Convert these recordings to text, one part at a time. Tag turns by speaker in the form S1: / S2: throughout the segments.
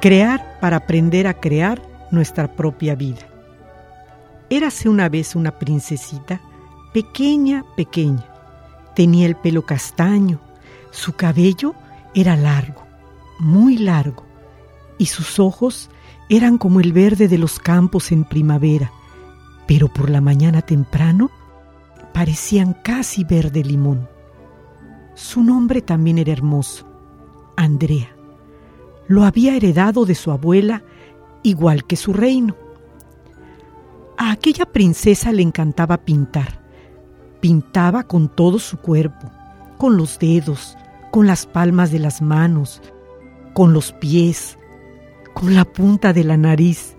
S1: Crear para aprender a crear nuestra propia vida. Érase una vez una princesita, pequeña, pequeña. Tenía el pelo castaño, su cabello era largo, muy largo, y sus ojos eran como el verde de los campos en primavera, pero por la mañana temprano parecían casi verde limón. Su nombre también era hermoso, Andrea lo había heredado de su abuela, igual que su reino. A aquella princesa le encantaba pintar. Pintaba con todo su cuerpo, con los dedos, con las palmas de las manos, con los pies, con la punta de la nariz.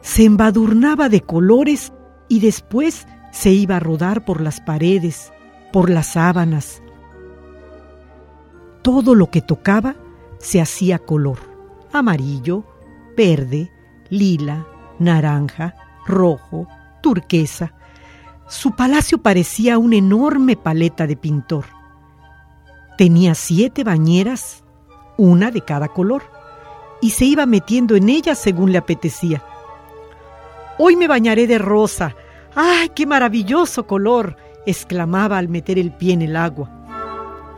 S1: Se embadurnaba de colores y después se iba a rodar por las paredes, por las sábanas. Todo lo que tocaba se hacía color, amarillo, verde, lila, naranja, rojo, turquesa. Su palacio parecía una enorme paleta de pintor. Tenía siete bañeras, una de cada color, y se iba metiendo en ellas según le apetecía. Hoy me bañaré de rosa. ¡Ay, qué maravilloso color! exclamaba al meter el pie en el agua.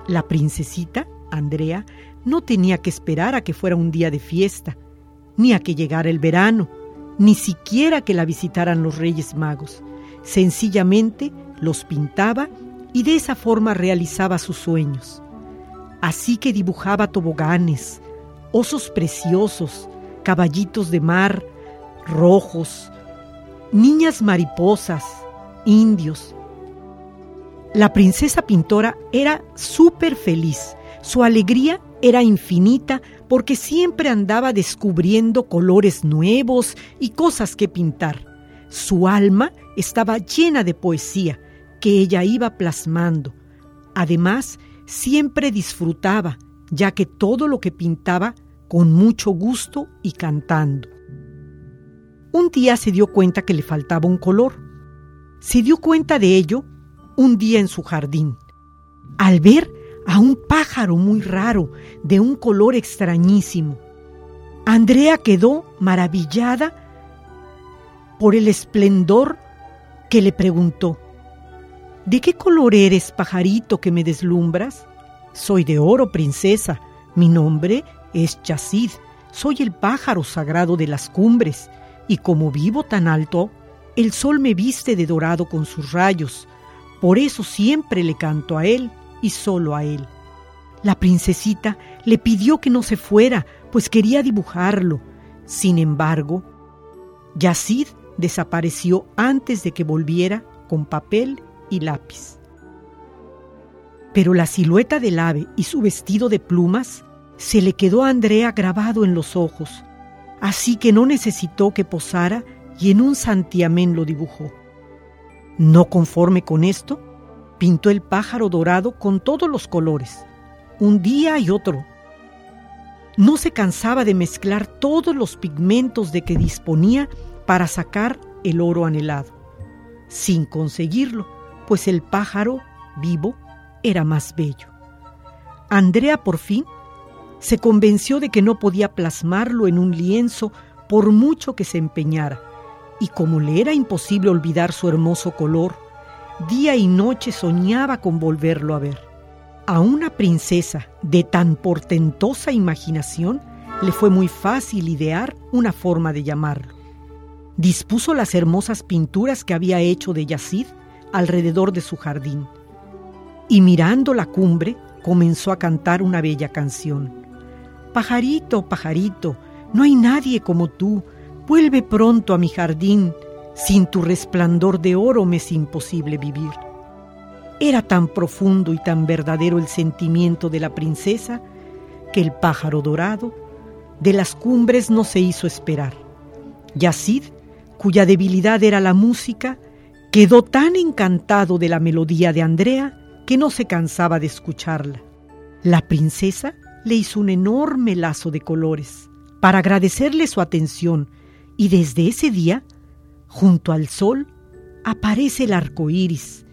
S1: La princesita, Andrea, no tenía que esperar a que fuera un día de fiesta, ni a que llegara el verano, ni siquiera que la visitaran los Reyes Magos. Sencillamente los pintaba y de esa forma realizaba sus sueños. Así que dibujaba toboganes, osos preciosos, caballitos de mar, rojos, niñas mariposas, indios. La princesa pintora era súper feliz. Su alegría era infinita porque siempre andaba descubriendo colores nuevos y cosas que pintar. Su alma estaba llena de poesía que ella iba plasmando. Además, siempre disfrutaba, ya que todo lo que pintaba con mucho gusto y cantando. Un día se dio cuenta que le faltaba un color. Se dio cuenta de ello un día en su jardín, al ver a un pájaro muy raro, de un color extrañísimo. Andrea quedó maravillada por el esplendor que le preguntó, ¿De qué color eres, pajarito, que me deslumbras? Soy de oro, princesa. Mi nombre es Chacid. Soy el pájaro sagrado de las cumbres, y como vivo tan alto, el sol me viste de dorado con sus rayos. Por eso siempre le canto a él y solo a él. La princesita le pidió que no se fuera, pues quería dibujarlo. Sin embargo, Yacid desapareció antes de que volviera con papel y lápiz. Pero la silueta del ave y su vestido de plumas se le quedó a Andrea grabado en los ojos, así que no necesitó que posara y en un santiamén lo dibujó. No conforme con esto, pintó el pájaro dorado con todos los colores, un día y otro. No se cansaba de mezclar todos los pigmentos de que disponía para sacar el oro anhelado, sin conseguirlo, pues el pájaro vivo era más bello. Andrea por fin se convenció de que no podía plasmarlo en un lienzo por mucho que se empeñara, y como le era imposible olvidar su hermoso color, día y noche soñaba con volverlo a ver. A una princesa de tan portentosa imaginación le fue muy fácil idear una forma de llamarlo. Dispuso las hermosas pinturas que había hecho de Yacid alrededor de su jardín, y mirando la cumbre comenzó a cantar una bella canción. Pajarito, pajarito, no hay nadie como tú. Vuelve pronto a mi jardín. Sin tu resplandor de oro me es imposible vivir. Era tan profundo y tan verdadero el sentimiento de la princesa que el pájaro dorado de las cumbres no se hizo esperar. Yacid, cuya debilidad era la música, quedó tan encantado de la melodía de Andrea que no se cansaba de escucharla. La princesa le hizo un enorme lazo de colores para agradecerle su atención y desde ese día, junto al sol, aparece el arco iris,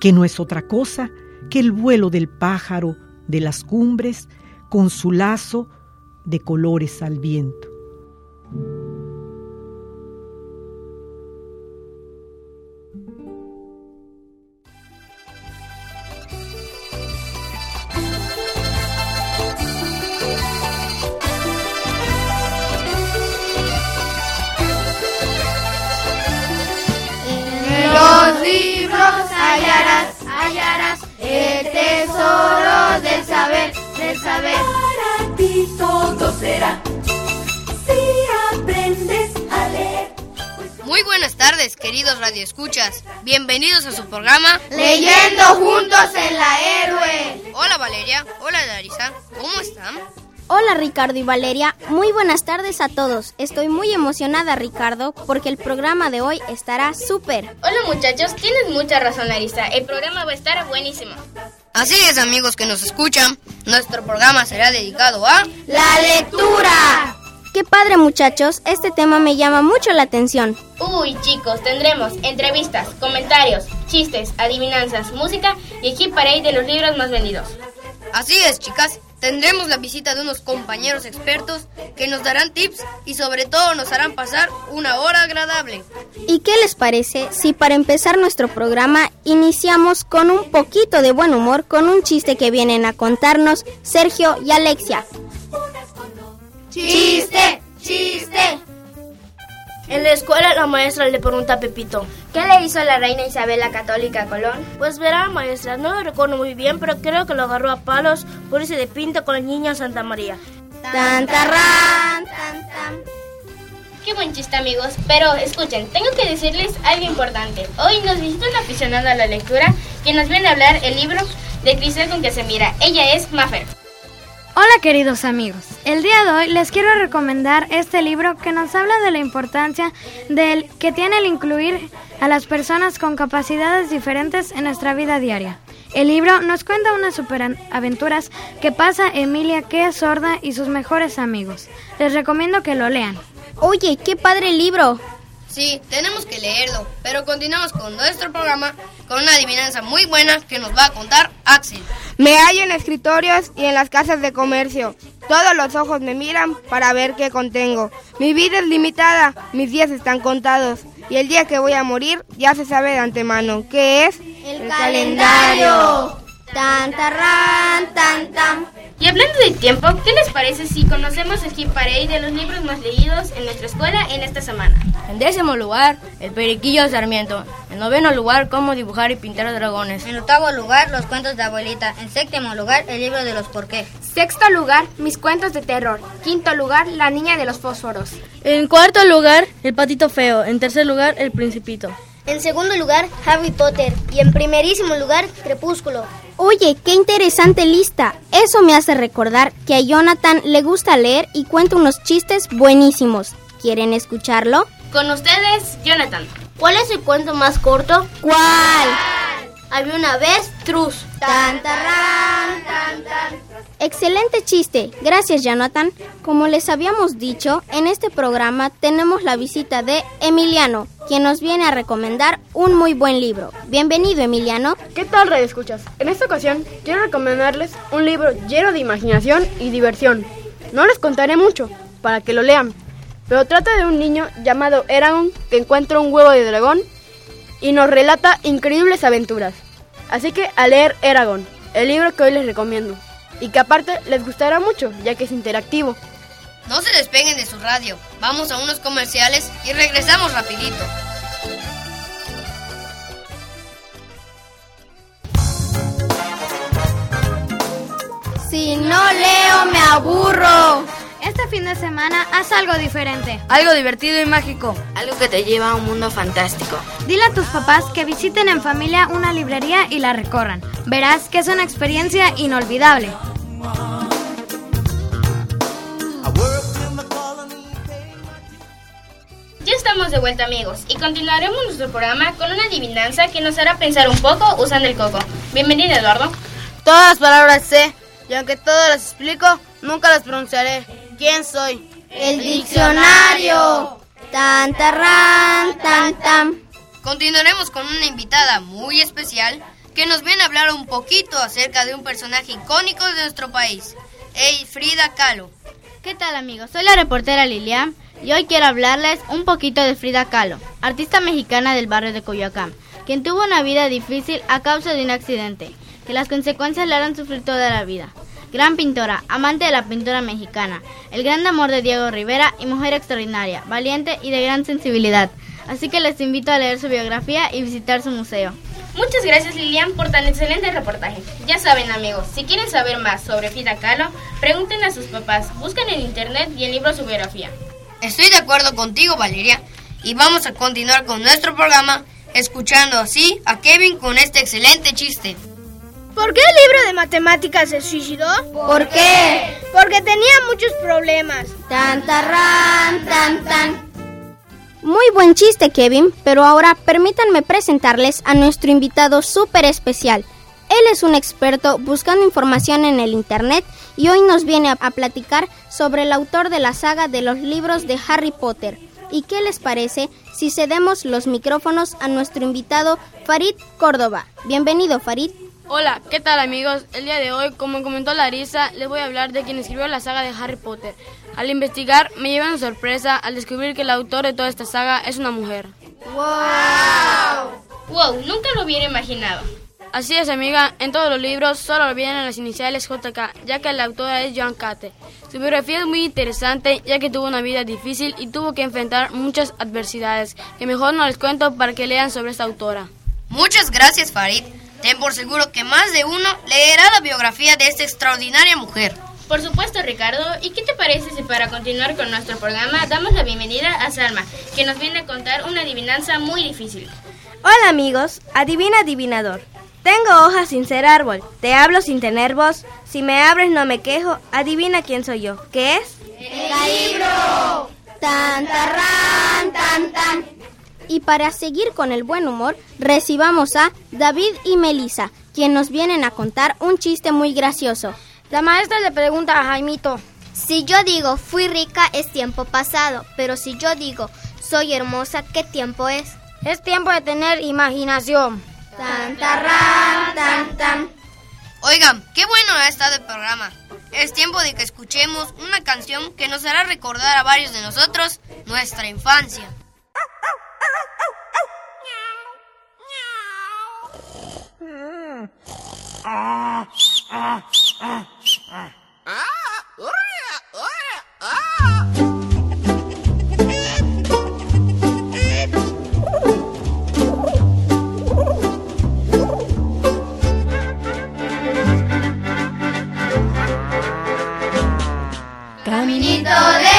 S1: que no es otra cosa que el vuelo del pájaro de las cumbres con su lazo de colores al viento.
S2: Saber.
S3: Para ti todo será si aprendes a leer.
S4: Muy buenas tardes, queridos radioescuchas. Bienvenidos a su programa
S2: Leyendo juntos en la héroe.
S4: Hola Valeria, hola Larisa, ¿cómo están?
S5: Hola Ricardo y Valeria, muy buenas tardes a todos. Estoy muy emocionada Ricardo porque el programa de hoy estará súper.
S6: Hola muchachos, tienes mucha razón Larisa, el programa va a estar buenísimo.
S4: Así es amigos que nos escuchan, nuestro programa será dedicado a...
S2: La lectura.
S5: Qué padre muchachos, este tema me llama mucho la atención.
S6: Uy chicos, tendremos entrevistas, comentarios, chistes, adivinanzas, música y aquí para ir de los libros más vendidos.
S4: Así es chicas, Tendremos la visita de unos compañeros expertos que nos darán tips y sobre todo nos harán pasar una hora agradable.
S5: ¿Y qué les parece si para empezar nuestro programa iniciamos con un poquito de buen humor con un chiste que vienen a contarnos Sergio y Alexia?
S2: Chiste, chiste.
S7: En la escuela la maestra le pregunta a Pepito,
S6: ¿qué le hizo la reina Isabel la católica a Colón?
S7: Pues verá maestra, no lo recuerdo muy bien, pero creo que lo agarró a palos por irse de pinta con la niña Santa María.
S2: Tan, tan, tan.
S6: Qué buen chiste amigos, pero escuchen, tengo que decirles algo importante. Hoy nos visita una aficionada a la lectura que nos viene a hablar el libro de Cristal con que se mira. Ella es Maffer.
S8: Hola queridos amigos, el día de hoy les quiero recomendar este libro que nos habla de la importancia del que tiene el incluir a las personas con capacidades diferentes en nuestra vida diaria. El libro nos cuenta unas superaventuras que pasa Emilia que es sorda y sus mejores amigos. Les recomiendo que lo lean.
S5: Oye, qué padre libro.
S4: Sí, tenemos que leerlo, pero continuamos con nuestro programa con una adivinanza muy buena que nos va a contar Axel.
S9: Me hallo en escritorios y en las casas de comercio. Todos los ojos me miran para ver qué contengo. Mi vida es limitada, mis días están contados y el día que voy a morir ya se sabe de antemano. ¿Qué es?
S2: El, calendario. Tan, tarran, tan, tan.
S6: Y hablando de tiempo, ¿qué les parece si conocemos el hit parade de los libros más leídos en nuestra escuela en esta semana?
S7: En décimo lugar, El Periquillo Sarmiento. En noveno lugar, Cómo dibujar y pintar dragones.
S10: En octavo lugar, Los cuentos de abuelita. En séptimo lugar, El libro de los porqué.
S11: Sexto lugar, Mis cuentos de terror. Quinto lugar, La niña de los fósforos.
S7: En cuarto lugar, El patito feo. En tercer lugar, El principito.
S12: En segundo lugar, Harry Potter. Y en primerísimo lugar, Crepúsculo.
S5: Oye, qué interesante lista. Eso me hace recordar que a Jonathan le gusta leer y cuenta unos chistes buenísimos. ¿Quieren escucharlo?
S6: Con ustedes, Jonathan.
S12: ¿Cuál es el cuento más corto?
S5: ¿Cuál?
S12: Había una vez Trus.
S2: Tan, tarán, tan, tan.
S5: Excelente chiste. Gracias, Jonathan. Como les habíamos dicho, en este programa tenemos la visita de Emiliano, quien nos viene a recomendar un muy buen libro. Bienvenido, Emiliano.
S13: ¿Qué tal, Red Escuchas? En esta ocasión quiero recomendarles un libro lleno de imaginación y diversión. No les contaré mucho para que lo lean, pero trata de un niño llamado Eragon que encuentra un huevo de dragón y nos relata increíbles aventuras. Así que a leer Eragon, el libro que hoy les recomiendo y que aparte les gustará mucho, ya que es interactivo.
S4: No se despeguen de su radio. Vamos a unos comerciales y regresamos rapidito.
S5: Si no leo, me aburro.
S8: Fin de semana haz algo diferente.
S7: Algo divertido y mágico.
S14: Algo que te lleva a un mundo fantástico.
S8: Dile a tus papás que visiten en familia una librería y la recorran. Verás que es una experiencia inolvidable.
S6: Ya estamos de vuelta amigos y continuaremos nuestro programa con una adivinanza que nos hará pensar un poco usando el coco. Bienvenido Eduardo.
S7: Todas las palabras sé y aunque todas las explico, nunca las pronunciaré. ¿Quién soy?
S2: El diccionario.
S5: Tan, tarran, tan, tan.
S4: Continuaremos con una invitada muy especial que nos viene a hablar un poquito acerca de un personaje icónico de nuestro país, Ey Frida Kahlo.
S15: ¿Qué tal amigos? Soy la reportera Lilian y hoy quiero hablarles un poquito de Frida Kahlo, artista mexicana del barrio de Coyoacán, quien tuvo una vida difícil a causa de un accidente, que las consecuencias le harán sufrir toda la vida. Gran pintora, amante de la pintura mexicana, el gran amor de Diego Rivera y mujer extraordinaria, valiente y de gran sensibilidad. Así que les invito a leer su biografía y visitar su museo.
S6: Muchas gracias Lilian por tan excelente reportaje. Ya saben amigos, si quieren saber más sobre Frida Kahlo, pregunten a sus papás, busquen en internet y el libro su biografía.
S4: Estoy de acuerdo contigo Valeria y vamos a continuar con nuestro programa escuchando así a Kevin con este excelente chiste.
S16: ¿Por qué el libro de matemáticas se suicidó?
S5: ¿Por qué?
S16: Porque tenía muchos problemas.
S5: Tan, tarran, tan, tan. Muy buen chiste, Kevin, pero ahora permítanme presentarles a nuestro invitado súper especial. Él es un experto buscando información en el Internet y hoy nos viene a, a, platicar sobre el autor de la saga de los libros de Harry Potter. ¿Y qué les parece si cedemos los micrófonos a nuestro invitado Farid Córdoba? Bienvenido, Farid.
S13: Hola, ¿qué tal amigos? El día de hoy, como comentó Larisa, les voy a hablar de quien escribió la saga de Harry Potter. Al investigar, me llevé una sorpresa al descubrir que el autor de toda esta saga es una mujer.
S6: ¡Wow! ¡Wow! Nunca lo hubiera imaginado.
S13: Así es, amiga. En todos los libros solo vienen las iniciales JK, ya que la autora es Joan Cate. Su biografía es muy interesante, ya que tuvo una vida difícil y tuvo que enfrentar muchas adversidades, que mejor no les cuento para que lean sobre esta autora.
S4: Muchas gracias, Farid. Ten por seguro que más de uno leerá la biografía de esta extraordinaria mujer.
S6: Por supuesto, Ricardo. ¿Y qué te parece si para continuar con nuestro programa damos la bienvenida a Salma, que nos viene a contar una adivinanza muy difícil?
S17: Hola amigos, adivina adivinador. Tengo hojas sin ser árbol, te hablo sin tener voz. Si me abres no me quejo, adivina quién soy yo. ¿Qué es?
S2: ¡El libro!
S5: Tan, tarran, tan, tan. Y para seguir con el buen humor, recibamos a David y Melissa, quien nos vienen a contar un chiste muy gracioso.
S11: La maestra le pregunta a Jaimito.
S12: Si yo digo fui rica es tiempo pasado, pero si yo digo soy hermosa, ¿qué tiempo es?
S11: Es tiempo de tener imaginación.
S2: Tan, tarran, tan, tan.
S4: Oigan, qué bueno ha estado el programa. Es tiempo de que escuchemos una canción que nos hará recordar a varios de nosotros nuestra infancia.
S2: Caminito de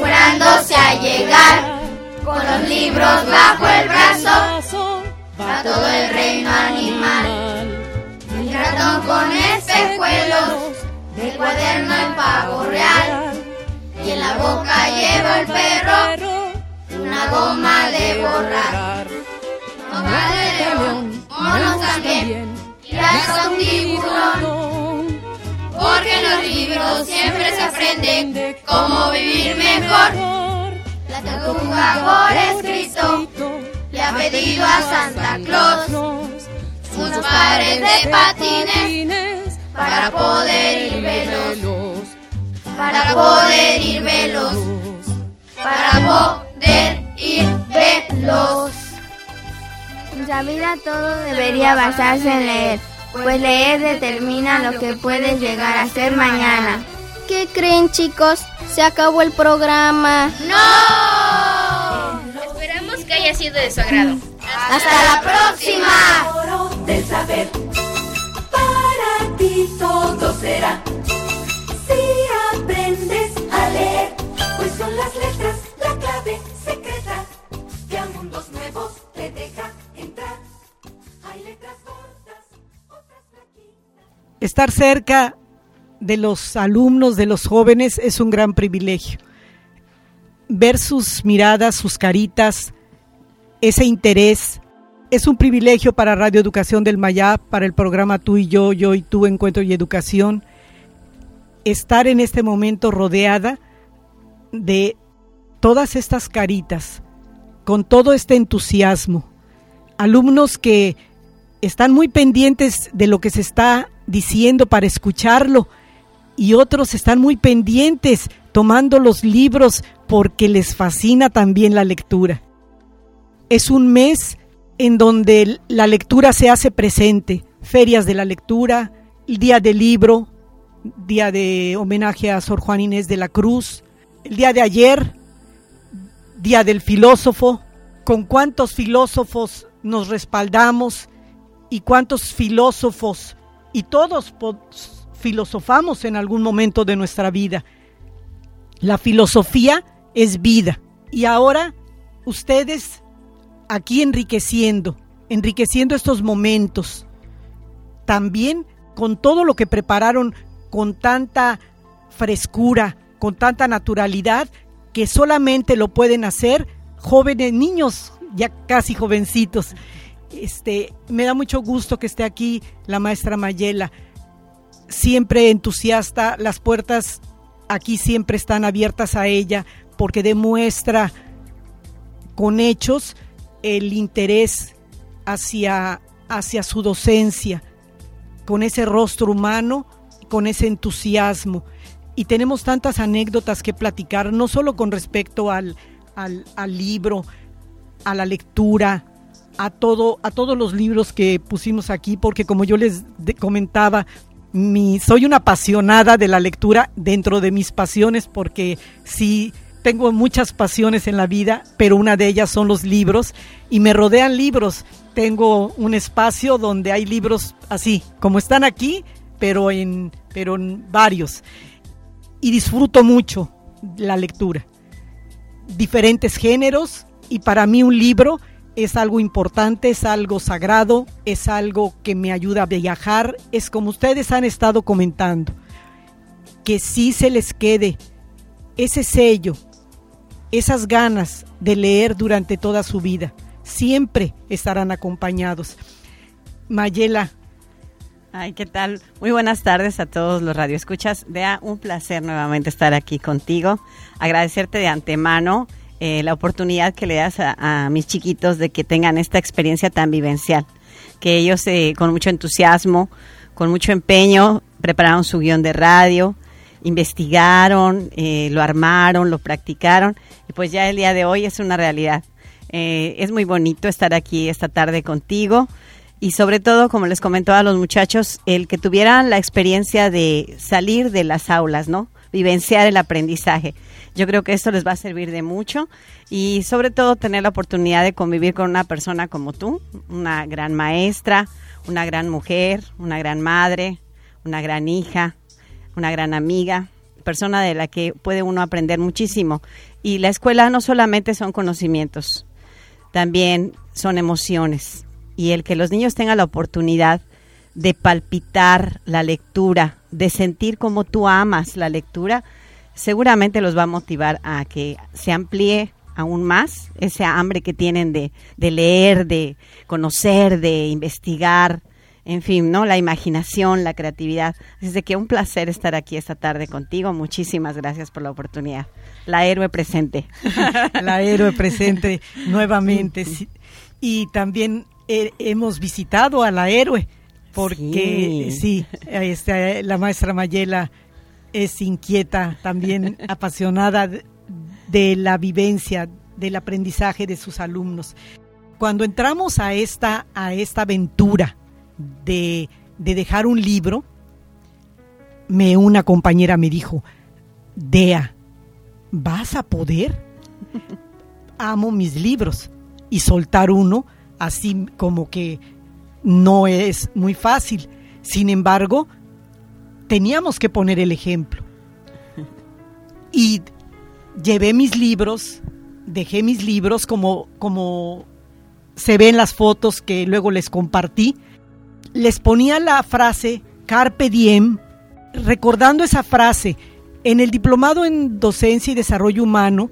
S2: apresurándose a llegar, con los libros bajo el brazo, va todo el reino animal. El ratón con espejuelos, el cuaderno el pavo real, y en la boca lleva el perro una goma de borrar. Boca de león, monos también, y son tiburón. Porque en los libros siempre se aprende cómo vivir mejor. La tortuga por escrito le ha pedido a Santa Claus unos pares de patines para poder ir veloz, para poder ir veloz, para poder ir veloz.
S18: La vida todo debería basarse en leer, pues leer determina lo que puedes llegar a ser mañana.
S5: ¿Qué creen chicos? Se acabó el programa.
S6: ¡No! Esperamos que haya sido de su agrado.
S2: ¡Hasta la próxima!
S3: del saber. Para ti todo será. Si aprendes a leer, pues son las letras
S1: Estar cerca de los alumnos, de los jóvenes, es un gran privilegio. Ver sus miradas, sus caritas, ese interés, es un privilegio para Radio Educación del Mayab, para el programa Tú y yo, yo y tú, Encuentro y Educación, estar en este momento rodeada de todas estas caritas, con todo este entusiasmo. Alumnos que están muy pendientes de lo que se está diciendo para escucharlo y otros están muy pendientes tomando los libros porque les fascina también la lectura. Es un mes en donde la lectura se hace presente, ferias de la lectura, el día del libro, día de homenaje a Sor Juan Inés de la Cruz, el día de ayer, día del filósofo, con cuántos filósofos nos respaldamos y cuántos filósofos, y todos filosofamos en algún momento de nuestra vida. La filosofía es vida. Y ahora ustedes aquí enriqueciendo, enriqueciendo estos momentos. También con todo lo que prepararon con tanta frescura, con tanta naturalidad, que solamente lo pueden hacer jóvenes, niños, ya casi jovencitos. Este, me da mucho gusto que esté aquí la maestra Mayela, siempre entusiasta, las puertas aquí siempre están abiertas a ella porque demuestra con hechos el interés hacia, hacia su docencia, con ese rostro humano, con ese entusiasmo. Y tenemos tantas anécdotas que platicar, no solo con respecto al, al, al libro, a la lectura, a, todo, a todos los libros que pusimos aquí, porque como yo les comentaba, mi, soy una apasionada de la lectura dentro de mis pasiones, porque sí tengo muchas pasiones en la vida, pero una de ellas son los libros y me rodean libros. Tengo un espacio donde hay libros así, como están aquí, pero en, pero en varios. Y disfruto mucho la lectura. Diferentes géneros y para mí un libro es algo importante, es algo sagrado, es algo que me ayuda a viajar, es como ustedes han estado comentando, que sí se les quede ese sello esas ganas de leer durante toda su vida. Siempre estarán acompañados. Mayela.
S19: Ay, ¿qué tal? Muy buenas tardes a todos los radioescuchas. Dea, un placer nuevamente estar aquí contigo. Agradecerte de antemano eh, la oportunidad que le das a, mis chiquitos de que tengan esta experiencia tan vivencial. Que ellos eh, con mucho entusiasmo, con mucho empeño, prepararon su guion de radio, investigaron, eh, lo armaron, lo practicaron y pues ya el día de hoy es una realidad. Es muy bonito estar aquí esta tarde contigo y sobre todo, como les comentó a los muchachos, el que tuvieran la experiencia de salir de las aulas, ¿no? Vivenciar el aprendizaje. Yo creo que esto les va a servir de mucho y sobre todo tener la oportunidad de convivir con una persona como tú, una gran maestra, una gran mujer, una gran madre, una gran hija, una gran amiga, persona de la que puede uno aprender muchísimo. Y la escuela no solamente son conocimientos, también son emociones. Y el que los niños tengan la oportunidad de palpitar la lectura, de sentir como tú amas la lectura, seguramente los va a motivar a que se amplíe aún más ese hambre que tienen de, de leer, de conocer, de investigar, en fin, ¿no? La imaginación, la creatividad. Así que un placer estar aquí esta tarde contigo. Muchísimas gracias por la oportunidad. La héroe presente.
S1: la héroe presente nuevamente. Y también hemos visitado a la héroe, porque sí, este, la maestra Mayela es inquieta, también apasionada de la vivencia, del aprendizaje de sus alumnos. Cuando entramos a esta, a esta aventura de, dejar un libro, me una compañera me dijo, Dea, ¿vas a poder? Amo mis libros y soltar uno así como que no es muy fácil. Sin embargo, teníamos que poner el ejemplo. Y llevé mis libros, dejé mis libros como, como se ven las fotos que luego les compartí. Les ponía la frase Carpe Diem, recordando esa frase. En el diplomado en docencia y desarrollo humano,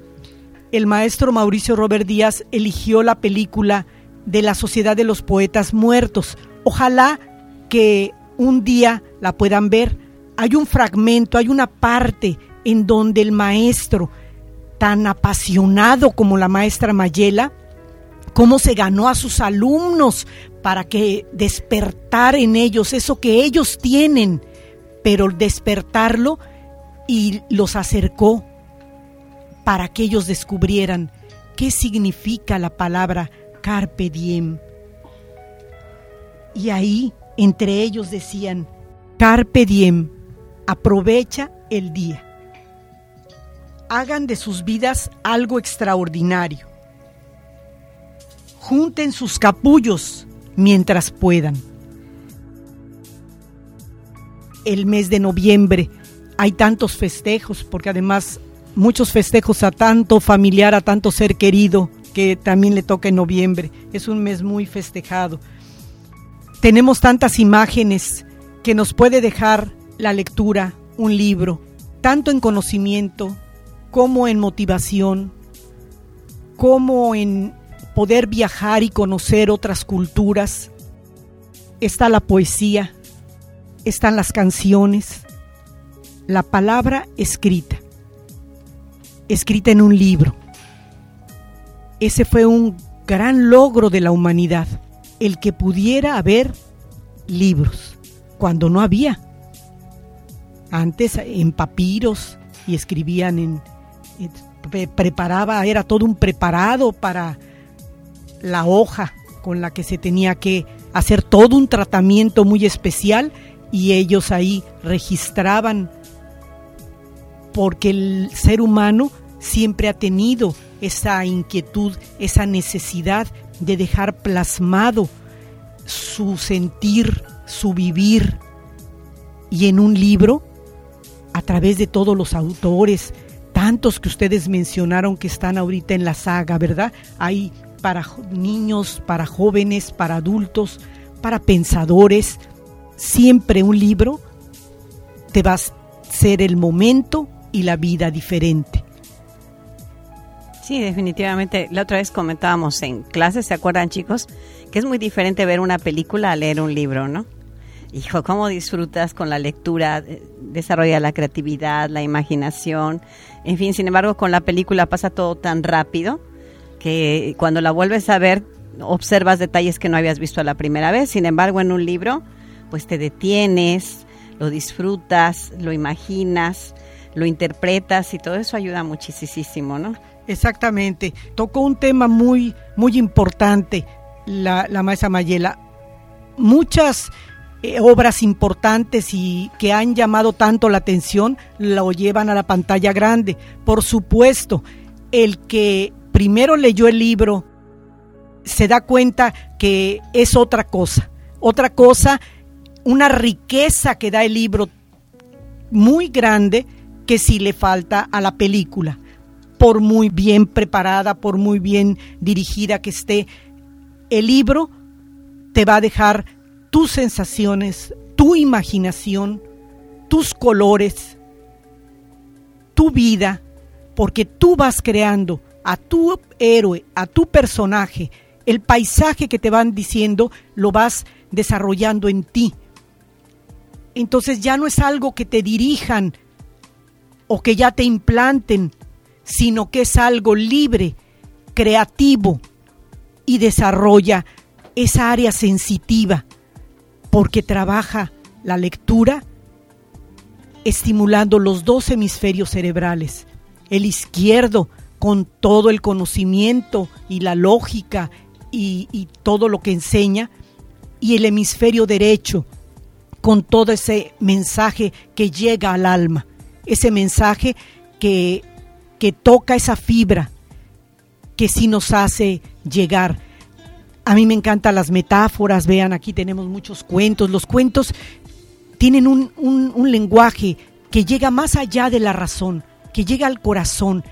S1: el maestro Mauricio Robert Díaz eligió la película de la Sociedad de los Poetas Muertos. Ojalá que un día la puedan ver. Hay un fragmento, hay una parte en donde el maestro, tan apasionado como la maestra Mayela, cómo se ganó a sus alumnos para que despertar en ellos eso que ellos tienen, pero despertarlo y los acercó para que ellos descubrieran qué significa la palabra carpe diem. Y ahí entre ellos decían, carpe diem, aprovecha el día. Hagan de sus vidas algo extraordinario. Junten sus capullos mientras puedan. El mes de noviembre hay tantos festejos, porque además muchos festejos a tanto familiar, a tanto ser querido, que también le toca en noviembre. Es un mes muy festejado. Tenemos tantas imágenes que nos puede dejar la lectura, un libro, tanto en conocimiento como en motivación, como en poder viajar y conocer otras culturas. Está la poesía, están las canciones, la palabra escrita, escrita en un libro ese fue un gran logro de la humanidad, el que pudiera haber libros, cuando no había. Antes en papiros y escribían en, preparaba, era todo un preparado para la hoja con la que se tenía que hacer todo un tratamiento muy especial y ellos ahí registraban porque el ser humano siempre ha tenido esa inquietud, esa necesidad de dejar plasmado su sentir, su vivir. Y en un libro, a través de todos los autores, tantos que ustedes mencionaron que están ahorita en la saga, ¿verdad? Hay para niños, para jóvenes, para adultos, para pensadores. Siempre un libro te va a ser el momento y la vida diferente.
S19: Sí, definitivamente. La otra vez comentábamos en clases, ¿se acuerdan chicos? Que es muy diferente ver una película a leer un libro, ¿no? Hijo, ¿cómo disfrutas con la lectura? Eh, desarrolla la creatividad, la imaginación. En fin, sin embargo, con la película pasa todo tan rápido que cuando la vuelves a ver observas detalles que no habías visto la primera vez. Sin embargo, en un libro, pues te detienes, lo disfrutas, lo imaginas, lo interpretas y todo eso ayuda muchísimo, ¿no?
S1: Exactamente. Tocó un tema muy, muy importante la, maestra Mayela. Muchas eh, obras importantes y que han llamado tanto la atención lo llevan a la pantalla grande. Por supuesto, el que primero leyó el libro se da cuenta que es otra cosa. Otra cosa, una riqueza que da el libro muy grande que si le falta a la película por muy bien preparada, por muy bien dirigida que esté, el libro te va a dejar tus sensaciones, tu imaginación, tus colores, tu vida, porque tú vas creando a tu héroe, a tu personaje, el paisaje que te van diciendo, lo vas desarrollando en ti. Entonces ya no es algo que te dirijan o que ya te implanten, sino que es algo libre, creativo y desarrolla esa área sensitiva, porque trabaja la lectura estimulando los dos hemisferios cerebrales, el izquierdo con todo el conocimiento y la lógica y, todo lo que enseña, y el hemisferio derecho con todo ese mensaje que llega al alma, ese mensaje que, que toca esa fibra que sí nos hace llegar. A mí me encantan las metáforas, vean, aquí tenemos muchos cuentos. Los cuentos tienen un, un, lenguaje que llega más allá de la razón, que llega al corazón.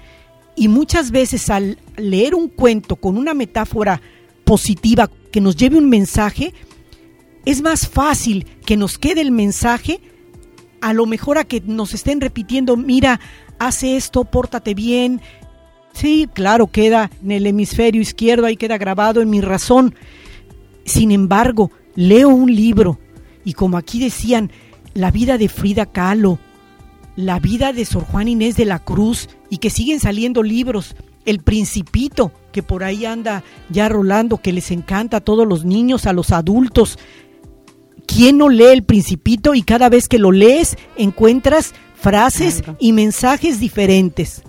S1: Y muchas veces al leer un cuento con una metáfora positiva que nos lleve un mensaje, es más fácil que nos quede el mensaje a lo mejor a que nos estén repitiendo, mira, hace esto, pórtate bien. Sí, claro, queda en el hemisferio izquierdo, ahí queda grabado en mi razón. Sin embargo, leo un libro y como aquí decían, la vida de Frida Kahlo, la vida de Sor Juan Inés de la Cruz y que siguen saliendo libros, El Principito, que por ahí anda ya rolando, que les encanta a todos los niños, a los adultos. ¿Quién no lee El Principito y cada vez que lo lees encuentras frases y mensajes diferentes?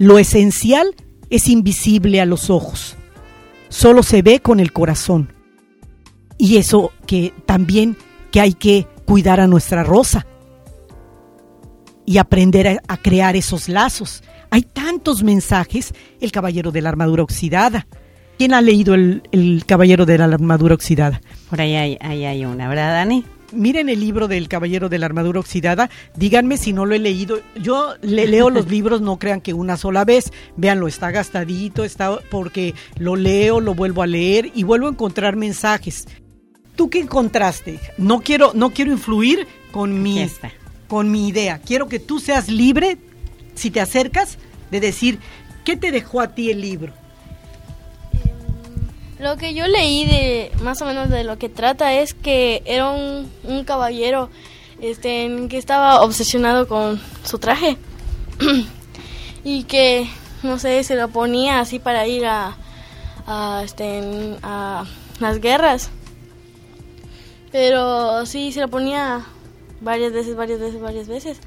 S1: Lo esencial es invisible a los ojos, solo se ve con el corazón. Y eso que también que hay que cuidar a nuestra rosa y aprender a, crear esos lazos. Hay tantos mensajes, el caballero de la armadura oxidada. ¿Quién ha leído el, caballero de la armadura oxidada?
S19: Por ahí hay, ahí hay una, ¿verdad, Dani?
S1: Miren el libro del Caballero de la Armadura Oxidada, díganme si no lo he leído. Yo le leo los libros, no crean que una sola vez, véanlo, está gastadito, está porque lo leo, lo vuelvo a leer y vuelvo a encontrar mensajes. ¿Tú qué encontraste? No quiero, no quiero influir con mi, con mi idea. Quiero que tú seas libre, si te acercas, de decir, ¿qué te dejó a ti el libro?
S20: Lo que yo leí de más o menos de lo que trata es que era un, un caballero este, que estaba obsesionado con su traje y que, no sé, se lo ponía así para ir a, a, este, a las guerras pero sí, se lo ponía varias veces, varias veces, varias veces.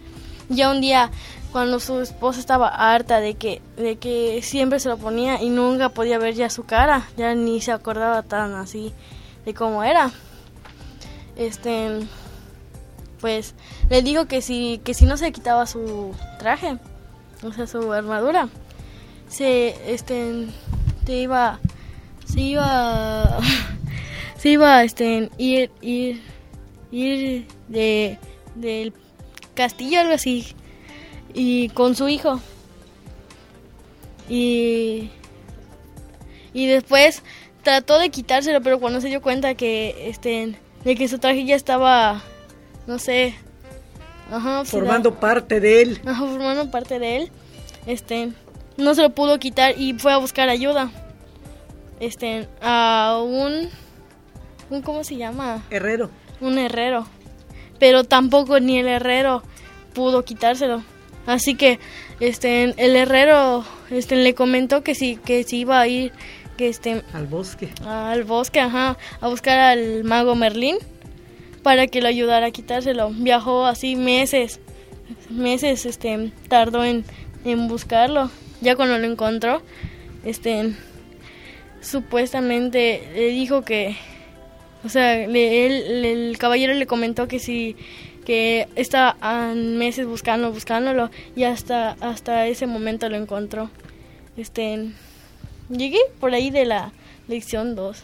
S20: Ya un día, cuando su esposa estaba harta de que, de que siempre se lo ponía y nunca podía ver ya su cara, ya ni se acordaba tan así de cómo era. Este, pues le dijo que si, que si no se quitaba su traje, o sea, su armadura, se, este, te iba, se iba se iba este, ir, ir, ir de, del castillo, algo así, y con su hijo. Y, y después trató de quitárselo, pero cuando se dio cuenta que, este, de que su traje ya estaba, no sé,
S1: formando parte de él.
S20: formando parte de él, este, no se lo pudo quitar y fue a buscar ayuda, este, a un un ¿cómo se llama?
S1: Herrero.
S20: Un herrero. Pero tampoco ni el herrero pudo quitárselo. Así que este el herrero este le comentó que sí que si iba a ir que este
S1: al bosque.
S20: Al bosque, ajá, a buscar al mago Merlín para que lo ayudara a quitárselo. Viajó así meses. Meses este tardó en, en buscarlo. Ya cuando lo encontró, este supuestamente le dijo que o sea, el caballero le comentó que si que estaba meses buscando, buscándolo y hasta hasta ese momento lo encontró. Este llegué por ahí de la lección 2.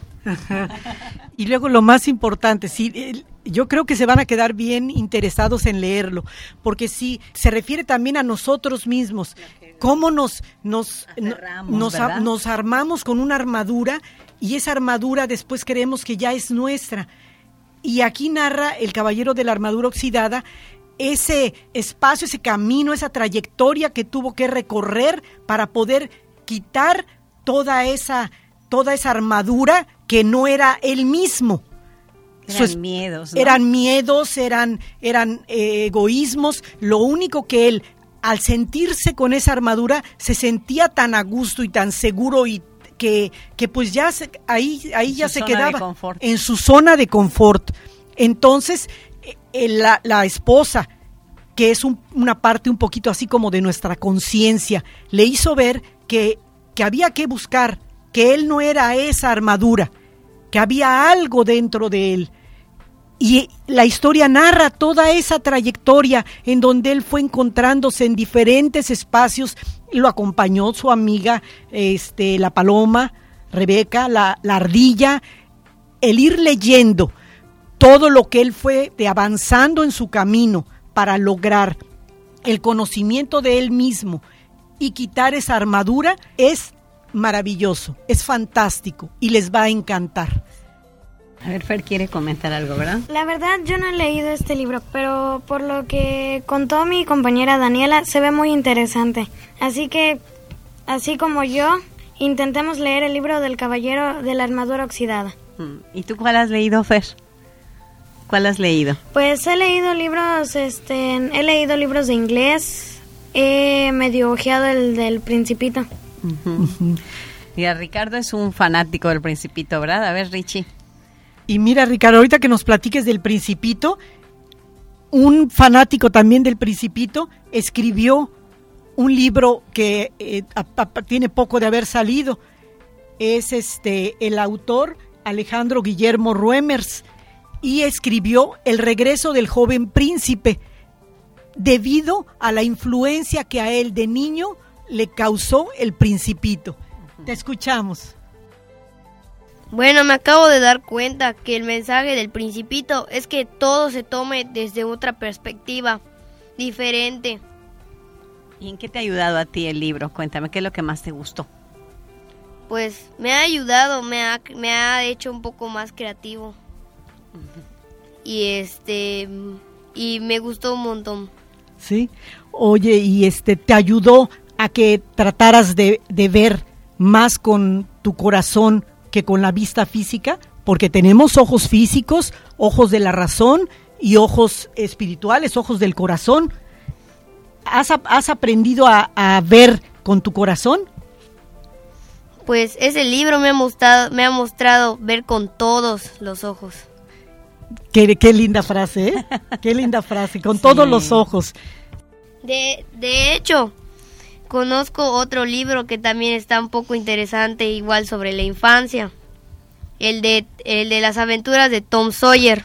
S1: Y luego lo más importante, sí, yo creo que se van a quedar bien interesados en leerlo, porque sí, se refiere también a nosotros mismos. cómo nos, nos, nos, nos armamos con una armadura y esa armadura después creemos que ya es nuestra. Y aquí narra el caballero de la armadura oxidada ese espacio, ese camino, esa trayectoria que tuvo que recorrer para poder quitar toda esa, toda esa armadura que no era él mismo.
S19: Eran
S1: Su es-
S19: miedos, ¿no?
S1: Eran miedos, eran, eran eh, egoísmos. Lo único que él, al sentirse con esa armadura, se sentía tan a gusto y tan seguro y que, que pues ya se- ahí, ahí
S19: En
S1: ya se quedaba en su zona de confort. Entonces, eh, eh, la, la esposa, que es un- una parte un poquito así como de nuestra conciencia, le hizo ver que, que había que buscar, que él no era esa armadura, que había algo dentro de él. Y la historia narra toda esa trayectoria en donde él fue encontrándose en diferentes espacios. Lo acompañó su amiga, este, la paloma, Rebeca, la, la ardilla. El ir leyendo todo lo que él fue de avanzando en su camino para lograr el conocimiento de él mismo y quitar esa armadura es maravilloso, es fantástico y les va a encantar.
S19: A ver, Fer quiere comentar algo, ¿verdad?
S8: La verdad yo no he leído este libro, pero por lo que contó mi compañera Daniela se ve muy interesante. Así que, así como yo, intentemos leer el libro del Caballero de la Armadura Oxidada.
S19: Mm. ¿Y tú cuál has leído, Fer? ¿Cuál has leído?
S8: Pues he leído libros, este, he leído libros de inglés, he medio ojeado el del Principito.
S19: Mira, Ricardo es un fanático del Principito, ¿verdad? A ver, Richie.
S1: Y mira, Ricardo, ahorita que nos platiques del Principito, un fanático también del Principito escribió un libro que eh, tiene poco de haber salido. Es este el autor Alejandro Guillermo Ruemers y escribió El regreso del joven príncipe debido a la influencia que a él de niño le causó el Principito. Te escuchamos.
S4: Bueno, me acabo de dar cuenta que el mensaje del principito es que todo se tome desde otra perspectiva, diferente.
S19: ¿Y en qué te ha ayudado a ti el libro? Cuéntame, ¿qué es lo que más te gustó?
S4: Pues me ha ayudado, me ha, me ha hecho un poco más creativo. Y este y me gustó un montón.
S1: Sí. Oye, y este te ayudó a que trataras de, de ver más con tu corazón que con la vista física, porque tenemos ojos físicos, ojos de la razón y ojos espirituales, ojos del corazón. ¿Has, ap- has aprendido a, a ver con tu corazón?
S4: Pues ese libro me ha mostrado, me ha mostrado ver con todos los ojos.
S1: Qué, qué linda frase, ¿eh? Qué linda frase, con todos los ojos.
S4: De, de hecho, conozco otro libro que también está un poco interesante, igual sobre la infancia. El de, el de las aventuras de Tom Sawyer.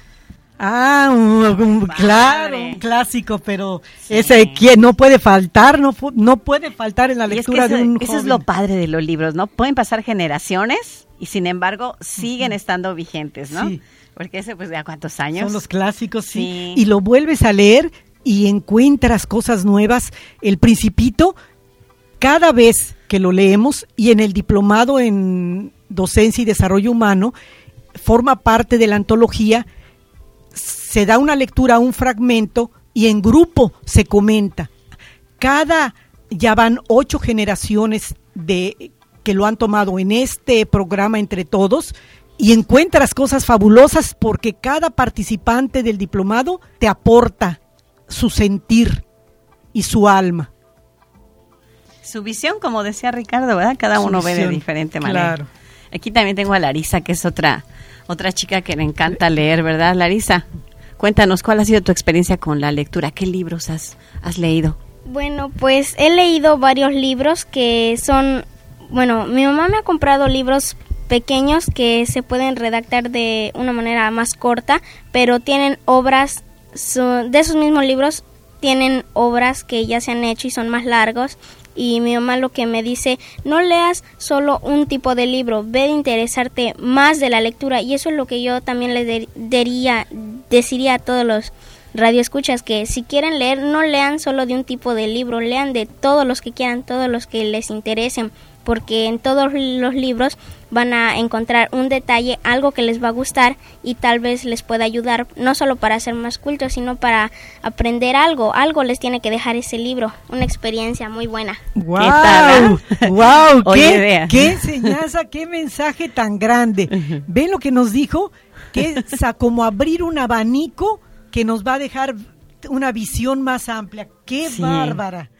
S1: Ah, un- un- claro, un clásico, pero ese que no puede faltar, no, no puede faltar en la
S19: Y es que
S1: lectura
S19: eso,
S1: de un
S19: eso es lo padre de los libros, ¿no? Pueden pasar generaciones y sin embargo siguen estando vigentes, ¿no?
S1: Sí.
S19: Porque ese, pues, ¿ya cuántos años?
S1: Son los clásicos, sí.
S19: Sí.
S1: Y lo vuelves a leer y encuentras cosas nuevas. El Principito, cada vez que lo leemos y en el diplomado en docencia y desarrollo humano, forma parte de la antología, se da una lectura, un fragmento y en grupo se comenta. Cada, ya van ocho generaciones de que lo han tomado en este programa entre todos y encuentras cosas fabulosas porque cada participante del diplomado te aporta su sentir y su alma.
S19: Su visión, como decía Ricardo, ¿verdad? Cada
S1: Su
S19: uno ve de diferente manera.
S1: claro.
S19: Aquí también tengo a Larisa, que es otra, otra chica que le encanta leer, ¿verdad? Larisa, cuéntanos, ¿cuál ha sido tu experiencia con la lectura? ¿Qué libros has, has leído?
S5: Bueno, pues he leído varios libros que son, bueno, mi mamá me ha comprado libros pequeños que se pueden redactar de una manera más corta, pero tienen obras, de esos mismos libros tienen obras que ya se han hecho y son más largos. Y mi mamá lo que me dice, no leas solo un tipo de libro, ve de interesarte más de la lectura. Y eso es lo que yo también le de- diría, deciría a todos los radio escuchas que si quieren leer no lean solo de un tipo de libro, lean de todos los que quieran, todos los que les interesen, porque en todos los libros van a encontrar un detalle, algo que les va a gustar y tal vez les pueda ayudar no solo para ser más cultos, sino para aprender algo. Algo les tiene que dejar ese libro, una experiencia muy buena.
S1: ¡Wow! ¿Qué, tal, wow, ¿Qué, qué enseñanza, qué mensaje tan grande! ¿Ven lo que nos dijo? Que es como abrir un abanico que nos va a dejar una visión más amplia. ¡Qué bárbara!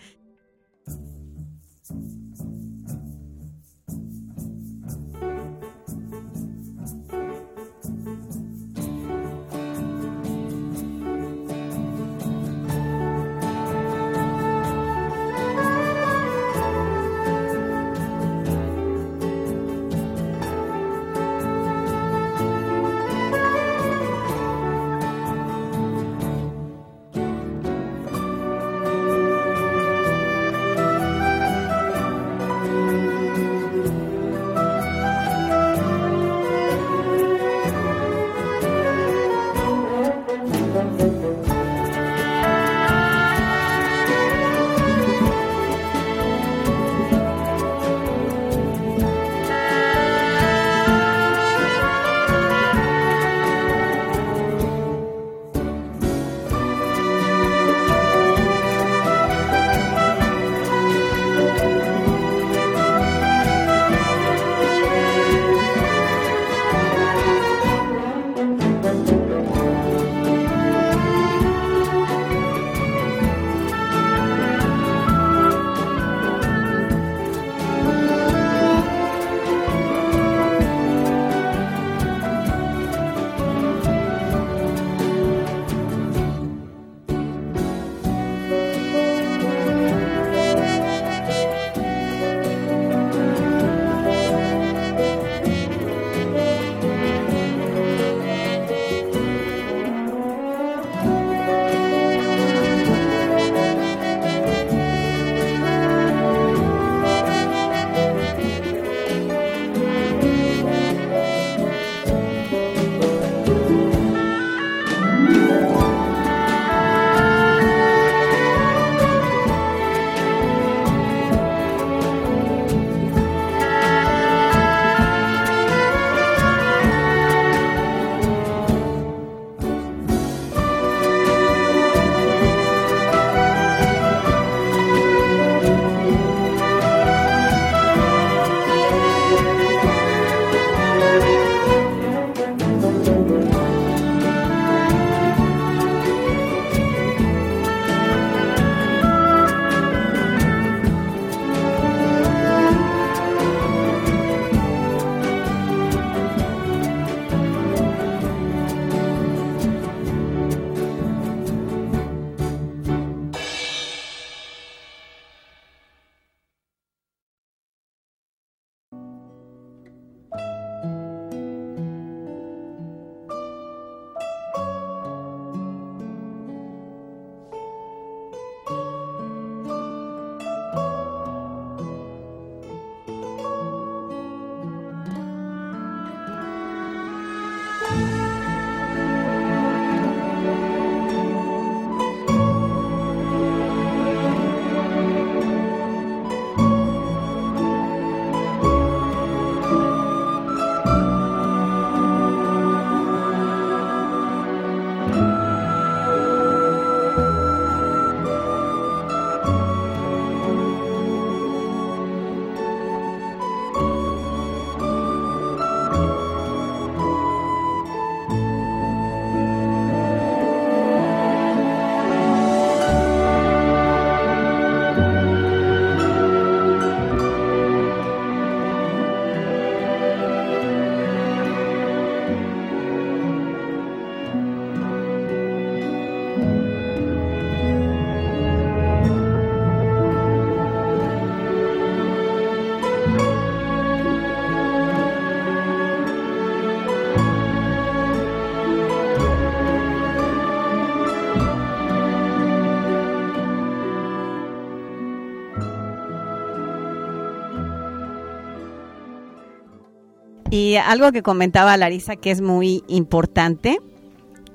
S19: Y algo que comentaba Larisa que es muy importante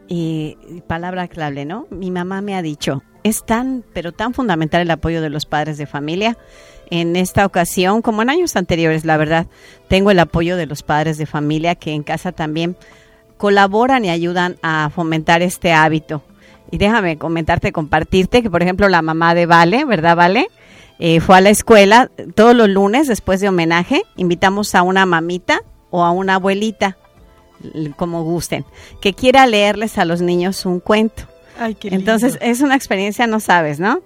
S19: y palabra clave, ¿no? Mi mamá me ha dicho, es tan, pero tan fundamental el apoyo de los padres de familia. En esta ocasión, como en años anteriores, la verdad, tengo el apoyo de los padres de familia que en casa también colaboran y ayudan a fomentar este hábito. Y déjame comentarte, compartirte que, por ejemplo, la mamá de Vale, ¿verdad, Vale? Eh, fue a la escuela todos los lunes después de homenaje. Invitamos a una mamita o a una abuelita, como gusten, que quiera leerles a los niños un cuento.
S1: Ay, qué
S19: Entonces es una experiencia, no sabes, ¿no?